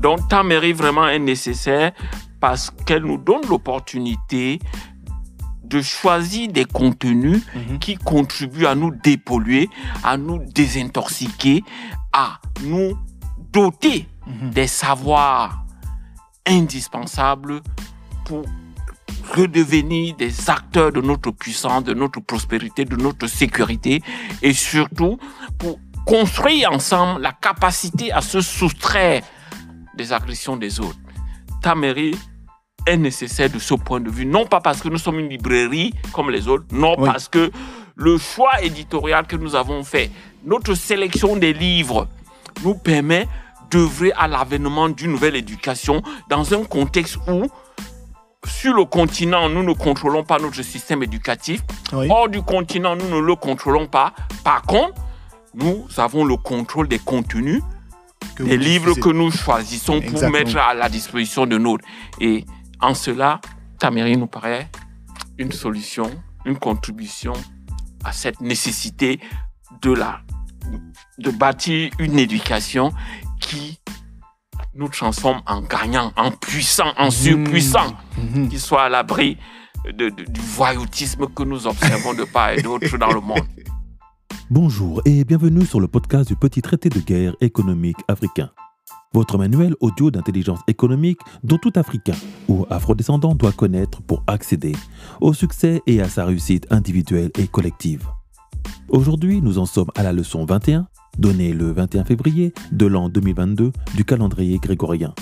donc ta mairie vraiment est nécessaire parce qu'elle nous donne l'opportunité de choisir des contenus Mhm. qui contribuent à nous dépolluer, à nous désintoxiquer, à nous doter Mhm. des savoirs indispensables pour redevenir des acteurs de notre puissance, de notre prospérité, de notre sécurité et surtout pour construire ensemble la capacité à se soustraire des agressions des autres. Ta mairie est nécessaire de ce point de vue, non pas parce que nous sommes une librairie comme les autres, non Oui. parce que le choix éditorial que nous avons fait, notre sélection des livres nous permet d'œuvrer à l'avènement d'une nouvelle éducation dans un contexte où sur le continent, nous ne contrôlons pas notre système éducatif. Oui. Hors du continent, nous ne le contrôlons pas. Par contre, nous avons le contrôle des contenus, Que des livres que nous choisissons pour mettre à la disposition de nôtres. Et en cela, ta mairie nous paraît une solution, une contribution à cette nécessité de la de bâtir une éducation qui nous transforme en gagnants, en puissants, en surpuissants, Mhm. qui soit à l'abri de- de- du voyoutisme que nous observons de part et d'autre dans le monde. Bonjour et bienvenue sur le podcast du petit traité de guerre économique africain. Votre manuel audio d'intelligence économique dont tout Africain ou Afrodescendant doit connaître pour accéder au succès et à sa réussite individuelle et collective. Aujourd'hui, nous en sommes à la leçon 21, donnée le 21 février de l'an 2022 du calendrier grégorien,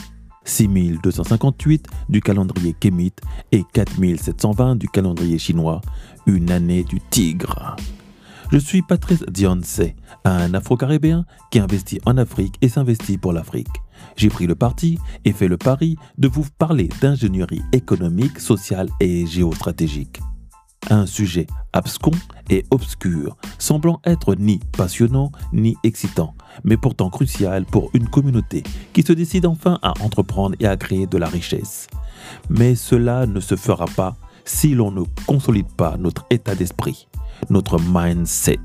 6258 du calendrier kémite et 4720 du calendrier chinois, une année du tigre. Je suis Patrice Dionce, un Afro-Caribéen qui investit en Afrique et s'investit pour l'Afrique. J'ai pris le parti et fait le pari de vous parler d'ingénierie économique, sociale et géostratégique. Un sujet abscon et obscur, semblant être ni passionnant ni excitant, mais pourtant crucial pour une communauté qui se décide enfin à entreprendre et à créer de la richesse. Mais cela ne se fera pas si l'on ne consolide pas notre état d'esprit, notre mindset.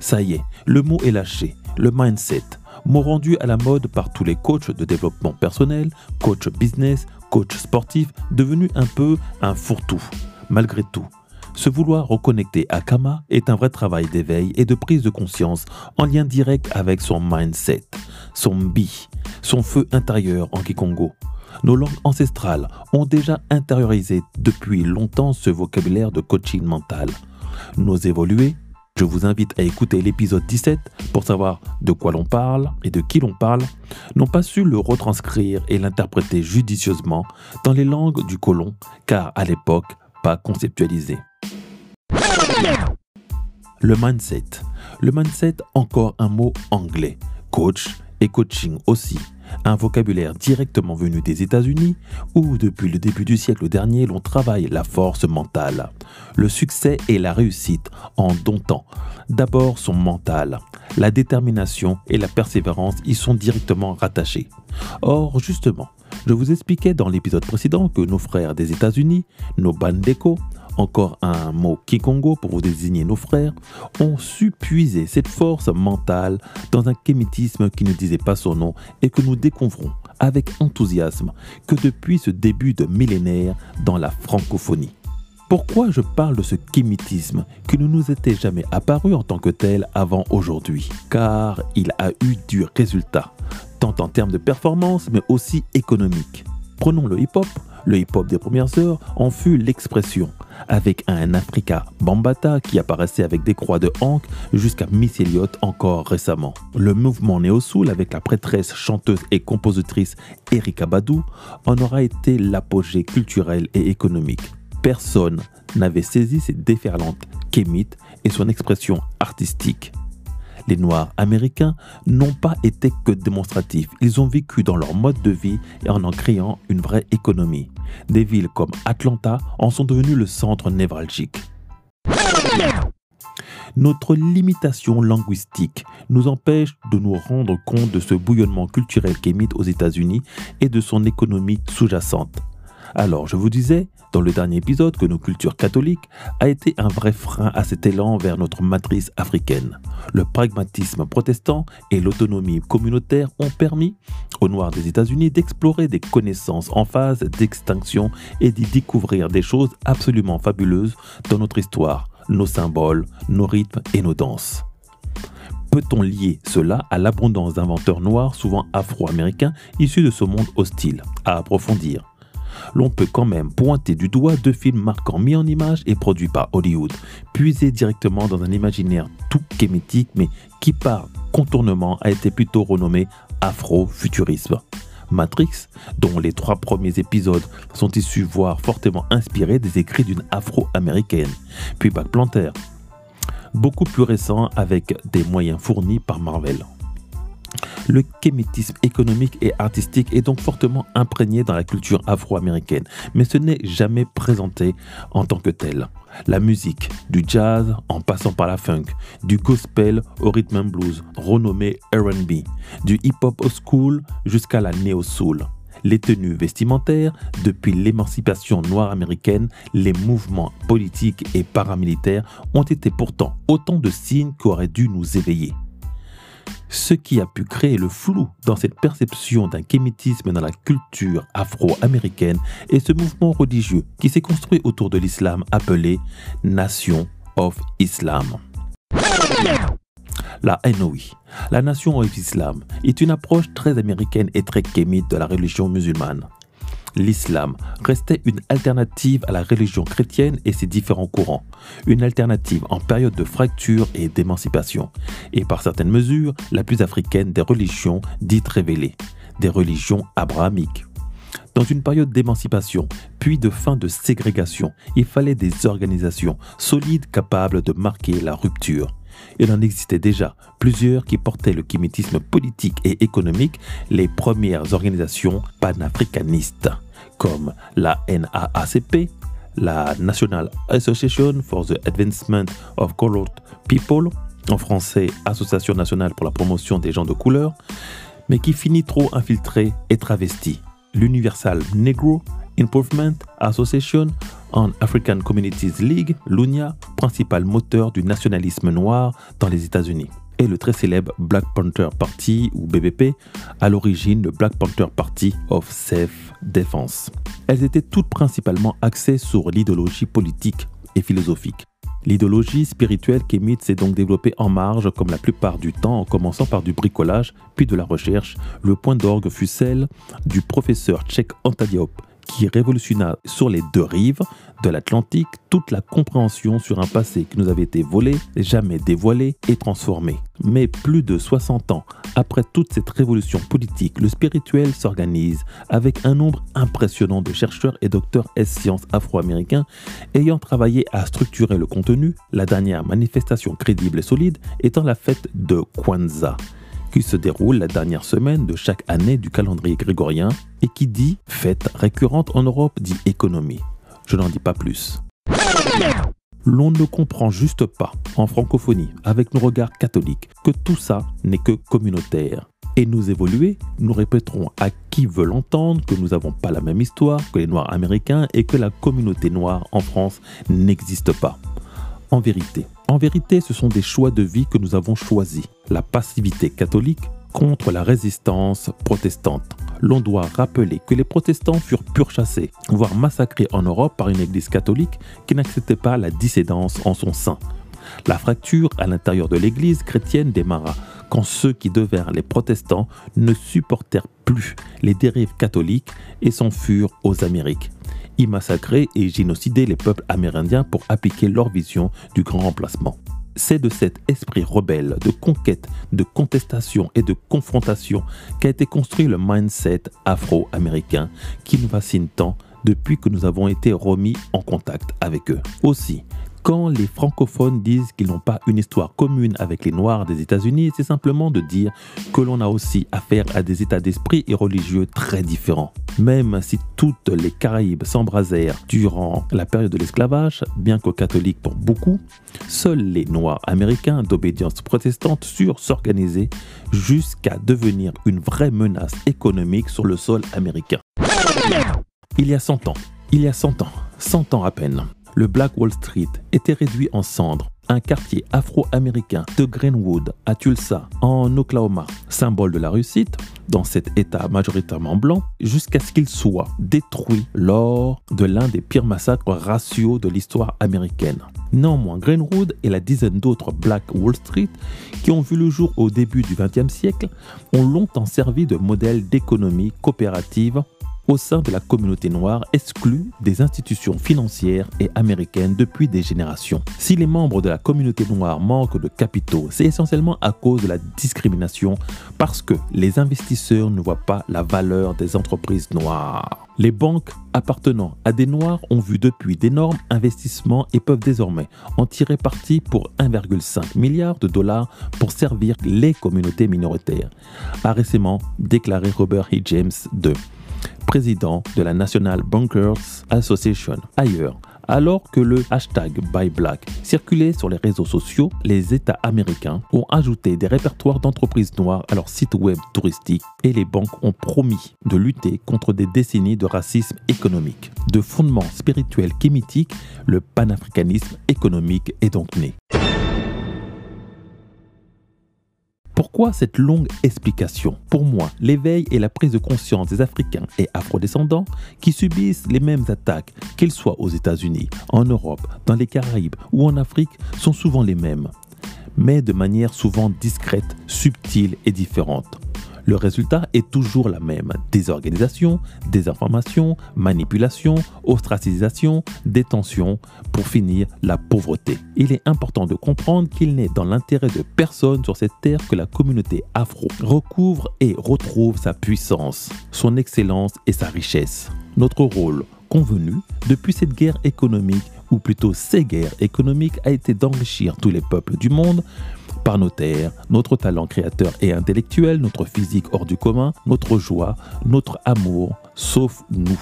Ça y est, le mot est lâché, le mindset, mot rendu à la mode par tous les coachs de développement personnel, coach business, coach sportif, devenu un peu un fourre-tout. Malgré tout, se vouloir reconnecter à Kama est un vrai travail d'éveil et de prise de conscience en lien direct avec son mindset, son bi, son feu intérieur en Kikongo. Nos langues ancestrales ont déjà intériorisé depuis longtemps ce vocabulaire de coaching mental. Nos évolués, je vous invite à écouter l'épisode 17 pour savoir de quoi l'on parle et de qui l'on parle, n'ont pas su le retranscrire et l'interpréter judicieusement dans les langues du colon, car à l'époque, pas conceptualisé. Le mindset. Le mindset, encore un mot anglais. Coach et coaching aussi. Un vocabulaire directement venu des États-Unis où depuis le début du siècle dernier l'on travaille la force mentale. Le succès et la réussite en domptant d'abord son mental. La détermination et la persévérance y sont directement rattachés. Or, justement, je vous expliquais dans l'épisode précédent que nos frères des États-Unis, nos Bandeko, encore un mot Kikongo pour vous désigner nos frères, ont su puiser cette force mentale dans un kémitisme qui ne disait pas son nom et que nous découvrons avec enthousiasme que depuis ce début de millénaire dans la francophonie. Pourquoi je parle de ce kémitisme qui ne nous était jamais apparu en tant que tel avant aujourd'hui? Car il a eu du résultat, tant en termes de performance mais aussi économique. Prenons le hip-hop. Le hip-hop des premières heures en fut l'expression, avec un Africa Bambata qui apparaissait avec des croix de Hank jusqu'à Miss Elliott encore récemment. Le mouvement néo-soul avec la prêtresse, chanteuse et compositrice Erika Badou en aura été l'apogée culturel et économique. Personne n'avait saisi cette déferlante kémite et son expression artistique. Les Noirs américains n'ont pas été que démonstratifs, ils ont vécu dans leur mode de vie et en en créant une vraie économie. Des villes comme Atlanta en sont devenues le centre névralgique. Notre limitation linguistique nous empêche de nous rendre compte de ce bouillonnement culturel qu'émite aux États-Unis et de son économie sous-jacente. Alors, je vous disais dans le dernier épisode que nos cultures catholiques a été un vrai frein à cet élan vers notre matrice africaine. Le pragmatisme protestant et l'autonomie communautaire ont permis aux Noirs des États-Unis d'explorer des connaissances en phase d'extinction et d'y découvrir des choses absolument fabuleuses dans notre histoire, nos symboles, nos rythmes et nos danses. Peut-on lier cela à l'abondance d'inventeurs noirs, souvent afro-américains, issus de ce monde hostile À approfondir? L'on peut quand même pointer du doigt deux films marquants mis en image et produits par Hollywood, puisés directement dans un imaginaire tout kémétique, mais qui par contournement a été plutôt renommé afro-futurisme. Matrix, dont les trois premiers épisodes sont issus, voire fortement inspirés des écrits d'une afro-américaine, puis Black Panther, beaucoup plus récent avec des moyens fournis par Marvel. Le kémétisme économique et artistique est donc fortement imprégné dans la culture afro-américaine, mais ce n'est jamais présenté en tant que tel. La musique, du jazz en passant par la funk, du gospel au rhythm and blues, renommé RB, du hip-hop au school jusqu'à la neo-soul les tenues vestimentaires, depuis l'émancipation noire américaine, les mouvements politiques et paramilitaires ont été pourtant autant de signes qui auraient dû nous éveiller. Ce qui a pu créer le flou dans cette perception d'un kémitisme dans la culture afro-américaine est ce mouvement religieux qui s'est construit autour de l'islam appelé Nation of Islam. La NOI, la Nation of Islam, est une approche très américaine et très kémite de la religion musulmane. L'islam restait une alternative à la religion chrétienne et ses différents courants, une alternative en période de fracture et d'émancipation, et par certaines mesures la plus africaine des religions dites révélées, des religions abrahamiques. Dans une période d'émancipation, puis de fin de ségrégation, il fallait des organisations solides capables de marquer la rupture. Il en existait déjà plusieurs qui portaient le kémétisme politique et économique, les premières organisations panafricanistes, comme la NAACP, la National Association for the Advancement of Colored People, en français Association nationale pour la promotion des gens de couleur, mais qui finit trop infiltrée et travestie. L'Universal Negro Improvement Association en African Communities League, l'UNIA, principal moteur du nationalisme noir dans les États-Unis, et le très célèbre Black Panther Party ou BBP, à l'origine le Black Panther Party of Self-Defense. Elles étaient toutes principalement axées sur l'idéologie politique et philosophique. L'idéologie spirituelle qu'Emit s'est donc développée en marge comme la plupart du temps en commençant par du bricolage puis de la recherche. Le point d'orgue fut celle du professeur Tchèque Antadiop qui révolutionna sur les deux rives de l'Atlantique toute la compréhension sur un passé qui nous avait été volé, jamais dévoilé et transformé. Mais plus de 60 ans après toute cette révolution politique, le spirituel s'organise avec un nombre impressionnant de chercheurs et docteurs S-sciences afro-américains ayant travaillé à structurer le contenu, la dernière manifestation crédible et solide étant la fête de Kwanzaa qui se déroule la dernière semaine de chaque année du calendrier grégorien et qui dit fête récurrente en Europe dit économie. Je n'en dis pas plus. L'on ne comprend juste pas, en francophonie, avec nos regards catholiques, que tout ça n'est que communautaire. Et nous évoluer, nous répéterons à qui veut l'entendre que nous n'avons pas la même histoire que les Noirs américains et que la communauté noire en France n'existe pas. En vérité, en vérité, ce sont des choix de vie que nous avons choisis. La passivité catholique contre la résistance protestante. L'on doit rappeler que les protestants furent purchassés, voire massacrés en Europe par une église catholique qui n'acceptait pas la dissédance en son sein. La fracture à l'intérieur de l'église chrétienne démarra quand ceux qui devinrent les protestants ne supportèrent plus les dérives catholiques et s'enfurent aux Amériques y massacrer et génocider les peuples amérindiens pour appliquer leur vision du grand remplacement. C'est de cet esprit rebelle, de conquête, de contestation et de confrontation qu'a été construit le mindset afro-américain qui nous fascine tant depuis que nous avons été remis en contact avec eux. Aussi, quand les francophones disent qu'ils n'ont pas une histoire commune avec les Noirs des États-Unis, c'est simplement de dire que l'on a aussi affaire à des états d'esprit et religieux très différents. Même si toutes les Caraïbes s'embrasèrent durant la période de l'esclavage, bien que catholiques pour beaucoup, seuls les Noirs américains d'obédience protestante surent s'organiser jusqu'à devenir une vraie menace économique sur le sol américain. Il y a 100 ans, il y a 100 ans, 100 ans à peine, le Black Wall Street était réduit en cendres un quartier afro-américain de Greenwood à Tulsa, en Oklahoma, symbole de la réussite, dans cet État majoritairement blanc, jusqu'à ce qu'il soit détruit lors de l'un des pires massacres raciaux de l'histoire américaine. Néanmoins, Greenwood et la dizaine d'autres Black Wall Street qui ont vu le jour au début du XXe siècle ont longtemps servi de modèle d'économie coopérative au sein de la communauté noire exclue des institutions financières et américaines depuis des générations. Si les membres de la communauté noire manquent de capitaux, c'est essentiellement à cause de la discrimination parce que les investisseurs ne voient pas la valeur des entreprises noires. Les banques appartenant à des Noirs ont vu depuis d'énormes investissements et peuvent désormais en tirer parti pour 1,5 milliard de dollars pour servir les communautés minoritaires, a récemment déclaré Robert E. James II président de la National Bankers Association. Ailleurs, alors que le hashtag BuyBlack circulait sur les réseaux sociaux, les États américains ont ajouté des répertoires d'entreprises noires à leur site web touristique et les banques ont promis de lutter contre des décennies de racisme économique. De fondements spirituels qu'émitique, le panafricanisme économique est donc né. Pourquoi cette longue explication? Pour moi, l'éveil et la prise de conscience des Africains et afrodescendants qui subissent les mêmes attaques, qu'ils soient aux États-Unis, en Europe, dans les Caraïbes ou en Afrique, sont souvent les mêmes, mais de manière souvent discrète, subtile et différente. Le résultat est toujours la même. Désorganisation, désinformation, manipulation, ostracisation, détention, pour finir la pauvreté. Il est important de comprendre qu'il n'est dans l'intérêt de personne sur cette terre que la communauté afro recouvre et retrouve sa puissance, son excellence et sa richesse. Notre rôle convenu depuis cette guerre économique, ou plutôt ces guerres économiques, a été d'enrichir tous les peuples du monde par nos terres, notre talent créateur et intellectuel, notre physique hors du commun, notre joie, notre amour, sauf nous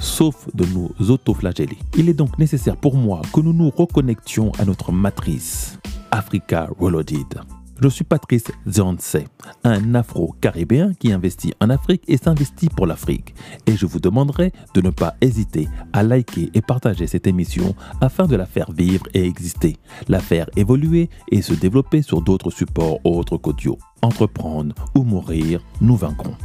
sauf de nous autoflageller. Il est donc nécessaire pour moi que nous nous reconnections à notre matrice, Africa Reloaded. Je suis Patrice Zionse, un afro-caribéen qui investit en Afrique et s'investit pour l'Afrique. Et je vous demanderai de ne pas hésiter à liker et partager cette émission afin de la faire vivre et exister, la faire évoluer et se développer sur d'autres supports autres qu'audio. Entreprendre ou mourir, nous vaincrons.